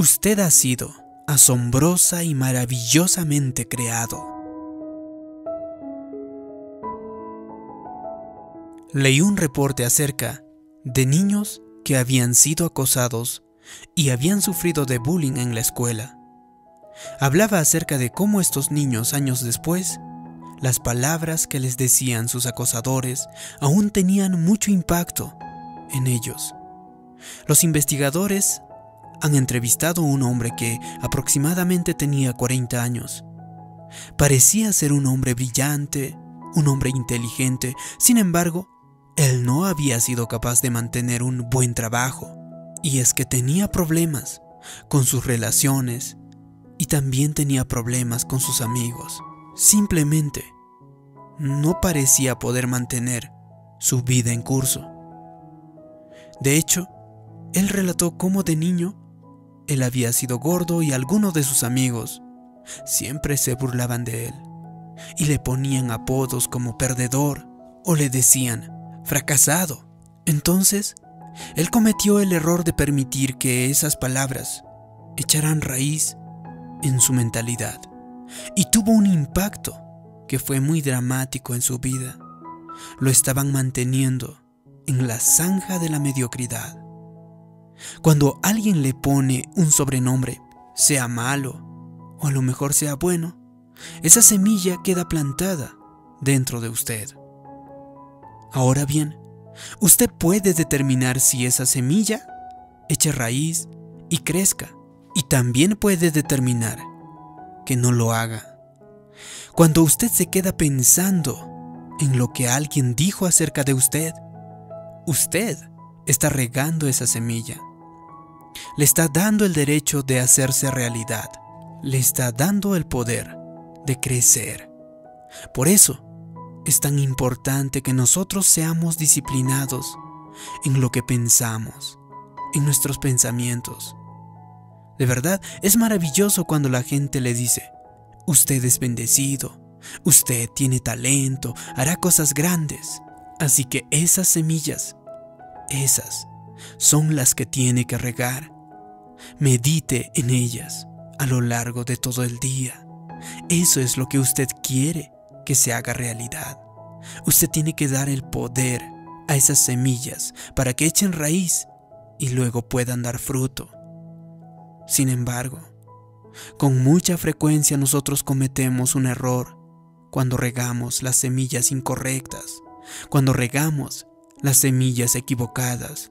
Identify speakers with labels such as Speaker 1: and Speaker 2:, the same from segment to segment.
Speaker 1: Usted ha sido asombrosa y maravillosamente creado. Leí un reporte acerca de niños que habían sido acosados y habían sufrido de bullying en la escuela. Hablaba acerca de cómo estos niños años después, las palabras que les decían sus acosadores aún tenían mucho impacto en ellos. Los investigadores han entrevistado a un hombre que aproximadamente tenía 40 años. Parecía ser un hombre brillante, un hombre inteligente, sin embargo, él no había sido capaz de mantener un buen trabajo, y es que tenía problemas con sus relaciones y también tenía problemas con sus amigos. Simplemente no parecía poder mantener su vida en curso. De hecho, él relató cómo de niño él había sido gordo y algunos de sus amigos siempre se burlaban de él y le ponían apodos como perdedor o le decían fracasado. Entonces, él cometió el error de permitir que esas palabras echaran raíz en su mentalidad y tuvo un impacto que fue muy dramático en su vida. Lo estaban manteniendo en la zanja de la mediocridad. Cuando alguien le pone un sobrenombre, sea malo o a lo mejor sea bueno, esa semilla queda plantada dentro de usted. Ahora bien, usted puede determinar si esa semilla eche raíz y crezca, y también puede determinar que no lo haga. Cuando usted se queda pensando en lo que alguien dijo acerca de usted, usted está regando esa semilla le está dando el derecho de hacerse realidad, le está dando el poder de crecer. Por eso es tan importante que nosotros seamos disciplinados en lo que pensamos, en nuestros pensamientos. De verdad, es maravilloso cuando la gente le dice, usted es bendecido, usted tiene talento, hará cosas grandes. Así que esas semillas, esas son las que tiene que regar. Medite en ellas a lo largo de todo el día. Eso es lo que usted quiere que se haga realidad. Usted tiene que dar el poder a esas semillas para que echen raíz y luego puedan dar fruto. Sin embargo, con mucha frecuencia nosotros cometemos un error cuando regamos las semillas incorrectas, cuando regamos las semillas equivocadas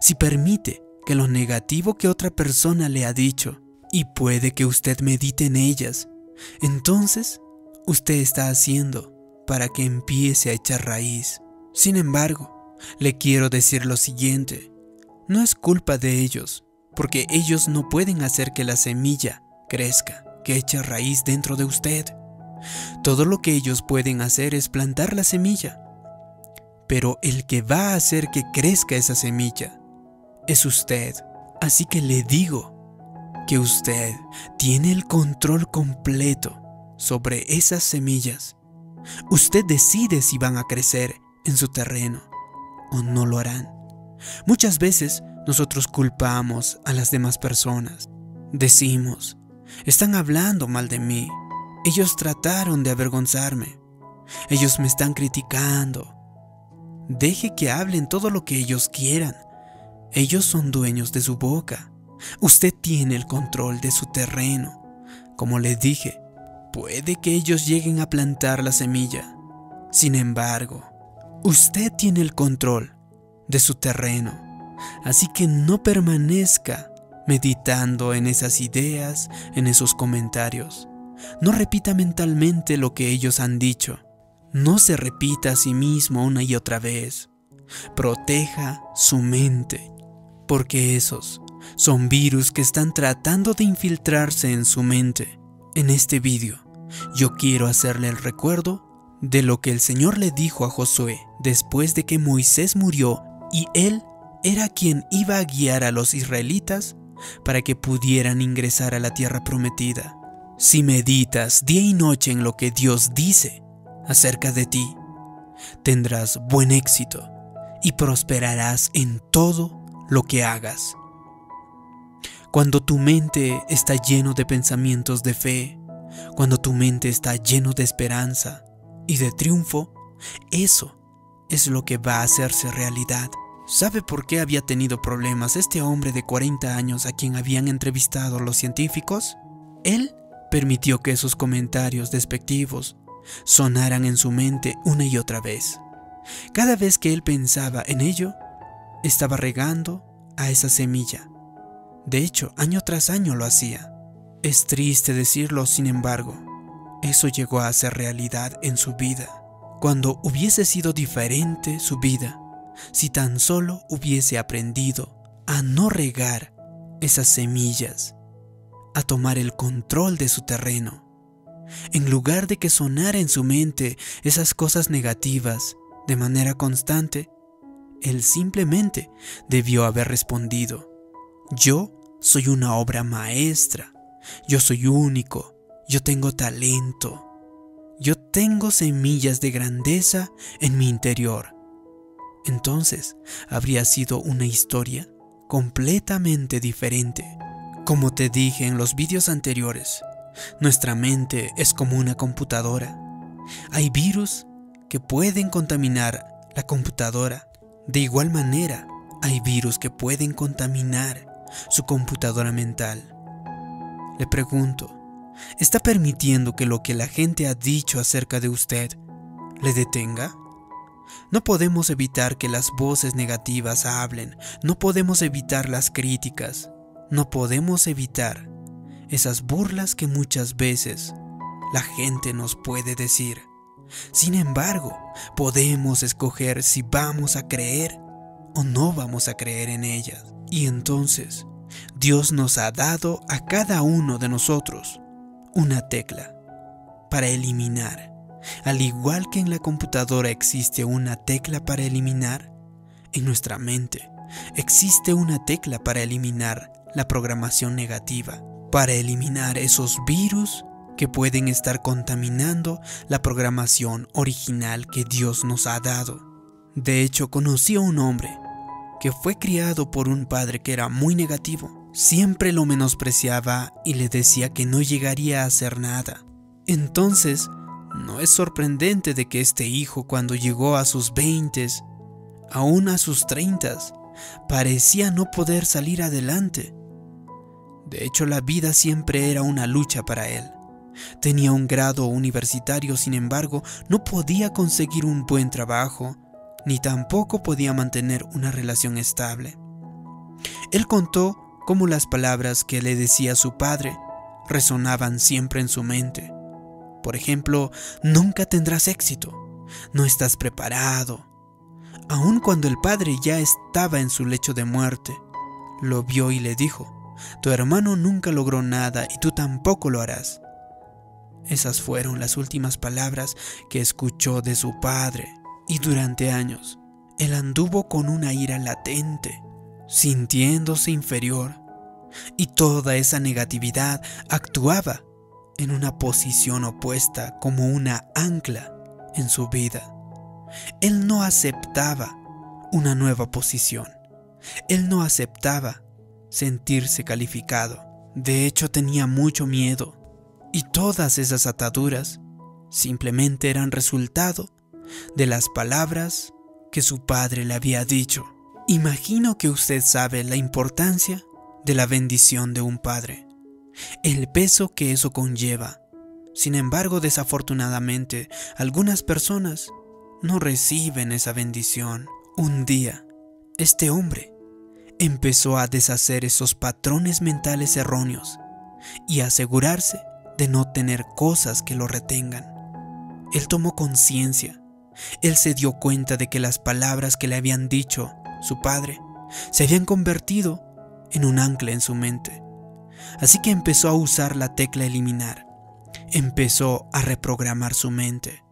Speaker 1: si permite que lo negativo que otra persona le ha dicho y puede que usted medite en ellas, entonces usted está haciendo para que empiece a echar raíz. Sin embargo, le quiero decir lo siguiente, no es culpa de ellos, porque ellos no pueden hacer que la semilla crezca, que eche raíz dentro de usted. Todo lo que ellos pueden hacer es plantar la semilla pero el que va a hacer que crezca esa semilla es usted. Así que le digo que usted tiene el control completo sobre esas semillas. Usted decide si van a crecer en su terreno o no lo harán. Muchas veces nosotros culpamos a las demás personas. Decimos, están hablando mal de mí. Ellos trataron de avergonzarme. Ellos me están criticando. Deje que hablen todo lo que ellos quieran. Ellos son dueños de su boca. Usted tiene el control de su terreno. Como les dije, puede que ellos lleguen a plantar la semilla. Sin embargo, usted tiene el control de su terreno. Así que no permanezca meditando en esas ideas, en esos comentarios. No repita mentalmente lo que ellos han dicho no se repita a sí mismo una y otra vez. Proteja su mente, porque esos son virus que están tratando de infiltrarse en su mente. En este vídeo, yo quiero hacerle el recuerdo de lo que el Señor le dijo a Josué después de que Moisés murió y él era quien iba a guiar a los israelitas para que pudieran ingresar a la tierra prometida. Si meditas día y noche en lo que Dios dice, acerca de ti, tendrás buen éxito y prosperarás en todo lo que hagas. Cuando tu mente está lleno de pensamientos de fe, cuando tu mente está lleno de esperanza y de triunfo, eso es lo que va a hacerse realidad. ¿Sabe por qué había tenido problemas este hombre de 40 años a quien habían entrevistado los científicos? Él permitió que esos comentarios despectivos sonaran en su mente una y otra vez. Cada vez que él pensaba en ello, estaba regando a esa semilla. De hecho, año tras año lo hacía. Es triste decirlo, sin embargo, eso llegó a ser realidad en su vida. Cuando hubiese sido diferente su vida, si tan solo hubiese aprendido a no regar esas semillas, a tomar el control de su terreno, en lugar de que sonara en su mente esas cosas negativas de manera constante, él simplemente debió haber respondido, yo soy una obra maestra, yo soy único, yo tengo talento, yo tengo semillas de grandeza en mi interior. Entonces habría sido una historia completamente diferente. Como te dije en los vídeos anteriores, nuestra mente es como una computadora. Hay virus que pueden contaminar la computadora. De igual manera, hay virus que pueden contaminar su computadora mental. Le pregunto, ¿está permitiendo que lo que la gente ha dicho acerca de usted le detenga? No podemos evitar que las voces negativas hablen, no podemos evitar las críticas, no podemos evitar esas burlas que muchas veces la gente nos puede decir. Sin embargo, podemos escoger si vamos a creer o no vamos a creer en ellas. Y entonces, Dios nos ha dado a cada uno de nosotros una tecla para eliminar. Al igual que en la computadora existe una tecla para eliminar, en nuestra mente existe una tecla para eliminar la programación negativa para eliminar esos virus que pueden estar contaminando la programación original que Dios nos ha dado. De hecho, conocí a un hombre que fue criado por un padre que era muy negativo. Siempre lo menospreciaba y le decía que no llegaría a hacer nada. Entonces, no es sorprendente de que este hijo cuando llegó a sus veintes, aún a sus treintas, parecía no poder salir adelante. De hecho, la vida siempre era una lucha para él. Tenía un grado universitario, sin embargo, no podía conseguir un buen trabajo, ni tampoco podía mantener una relación estable. Él contó cómo las palabras que le decía su padre resonaban siempre en su mente. Por ejemplo, nunca tendrás éxito, no estás preparado. Aun cuando el padre ya estaba en su lecho de muerte, lo vio y le dijo, tu hermano nunca logró nada y tú tampoco lo harás. Esas fueron las últimas palabras que escuchó de su padre y durante años él anduvo con una ira latente, sintiéndose inferior y toda esa negatividad actuaba en una posición opuesta como una ancla en su vida. Él no aceptaba una nueva posición. Él no aceptaba sentirse calificado. De hecho tenía mucho miedo y todas esas ataduras simplemente eran resultado de las palabras que su padre le había dicho. Imagino que usted sabe la importancia de la bendición de un padre, el peso que eso conlleva. Sin embargo, desafortunadamente, algunas personas no reciben esa bendición. Un día, este hombre empezó a deshacer esos patrones mentales erróneos y asegurarse de no tener cosas que lo retengan. Él tomó conciencia. Él se dio cuenta de que las palabras que le habían dicho su padre se habían convertido en un ancla en su mente. Así que empezó a usar la tecla eliminar. Empezó a reprogramar su mente.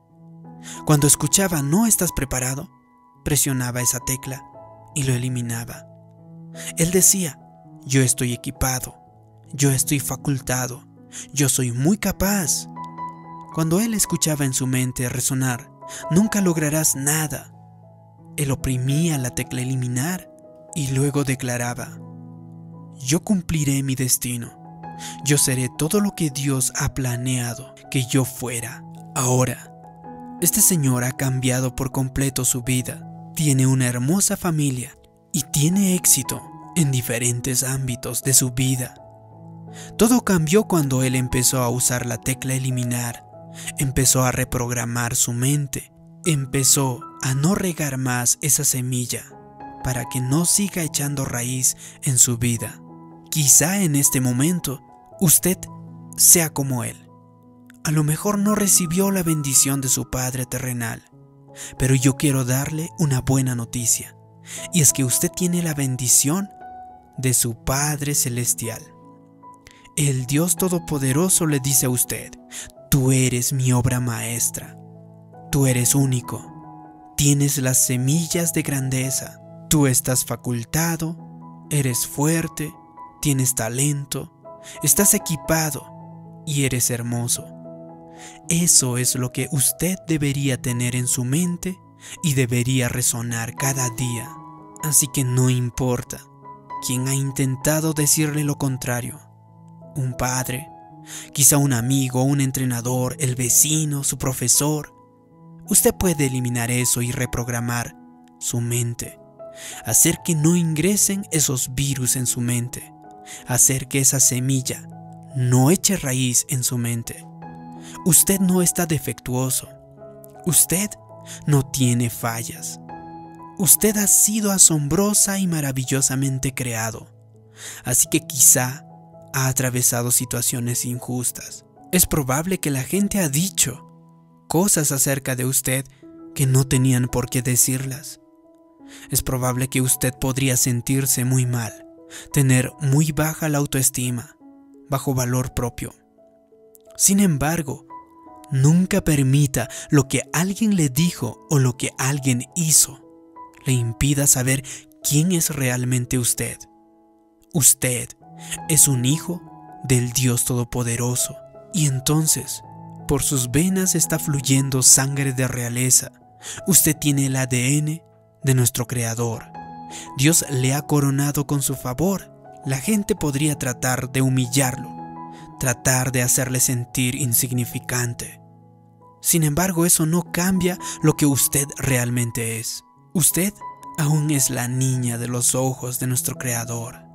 Speaker 1: Cuando escuchaba no estás preparado, presionaba esa tecla y lo eliminaba. Él decía, yo estoy equipado, yo estoy facultado, yo soy muy capaz. Cuando él escuchaba en su mente resonar, nunca lograrás nada. Él oprimía la tecla eliminar y luego declaraba, yo cumpliré mi destino. Yo seré todo lo que Dios ha planeado que yo fuera. Ahora, este señor ha cambiado por completo su vida. Tiene una hermosa familia y tiene éxito en diferentes ámbitos de su vida. Todo cambió cuando él empezó a usar la tecla eliminar, empezó a reprogramar su mente, empezó a no regar más esa semilla para que no siga echando raíz en su vida. Quizá en este momento usted sea como él. A lo mejor no recibió la bendición de su Padre terrenal, pero yo quiero darle una buena noticia, y es que usted tiene la bendición de su Padre celestial. El Dios Todopoderoso le dice a usted, tú eres mi obra maestra, tú eres único, tienes las semillas de grandeza, tú estás facultado, eres fuerte, tienes talento, estás equipado y eres hermoso. Eso es lo que usted debería tener en su mente y debería resonar cada día. Así que no importa quién ha intentado decirle lo contrario un padre, quizá un amigo, un entrenador, el vecino, su profesor. Usted puede eliminar eso y reprogramar su mente, hacer que no ingresen esos virus en su mente, hacer que esa semilla no eche raíz en su mente. Usted no está defectuoso, usted no tiene fallas. Usted ha sido asombrosa y maravillosamente creado, así que quizá ha atravesado situaciones injustas. Es probable que la gente ha dicho cosas acerca de usted que no tenían por qué decirlas. Es probable que usted podría sentirse muy mal, tener muy baja la autoestima, bajo valor propio. Sin embargo, nunca permita lo que alguien le dijo o lo que alguien hizo le impida saber quién es realmente usted. Usted es un hijo del Dios Todopoderoso. Y entonces, por sus venas está fluyendo sangre de realeza. Usted tiene el ADN de nuestro Creador. Dios le ha coronado con su favor. La gente podría tratar de humillarlo, tratar de hacerle sentir insignificante. Sin embargo, eso no cambia lo que usted realmente es. Usted aún es la niña de los ojos de nuestro Creador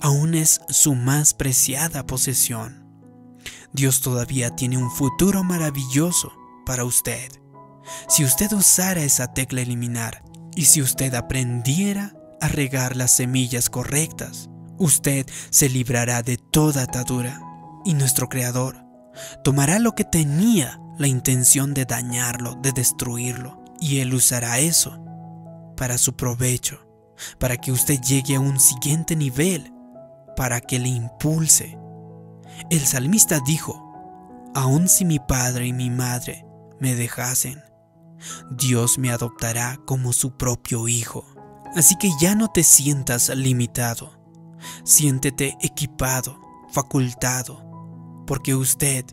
Speaker 1: aún es su más preciada posesión. Dios todavía tiene un futuro maravilloso para usted. Si usted usara esa tecla eliminar y si usted aprendiera a regar las semillas correctas, usted se librará de toda atadura y nuestro Creador tomará lo que tenía la intención de dañarlo, de destruirlo, y Él usará eso para su provecho para que usted llegue a un siguiente nivel, para que le impulse. El salmista dijo, aun si mi padre y mi madre me dejasen, Dios me adoptará como su propio hijo. Así que ya no te sientas limitado, siéntete equipado, facultado, porque usted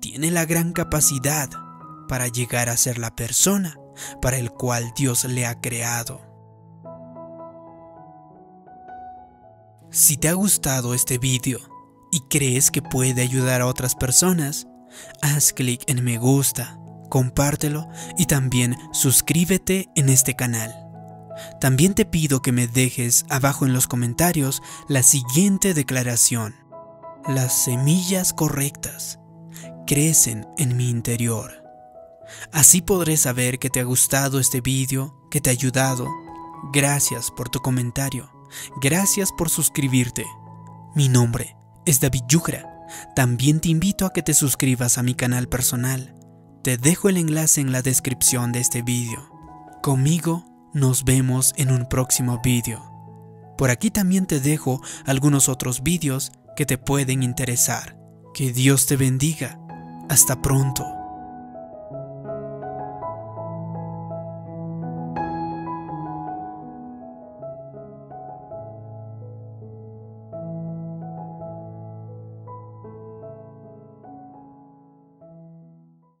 Speaker 1: tiene la gran capacidad para llegar a ser la persona para el cual Dios le ha creado. Si te ha gustado este vídeo y crees que puede ayudar a otras personas, haz clic en me gusta, compártelo y también suscríbete en este canal. También te pido que me dejes abajo en los comentarios la siguiente declaración. Las semillas correctas crecen en mi interior. Así podré saber que te ha gustado este vídeo, que te ha ayudado. Gracias por tu comentario. Gracias por suscribirte. Mi nombre es David Yugra. También te invito a que te suscribas a mi canal personal. Te dejo el enlace en la descripción de este vídeo. Conmigo nos vemos en un próximo vídeo. Por aquí también te dejo algunos otros vídeos que te pueden interesar. Que Dios te bendiga. Hasta pronto.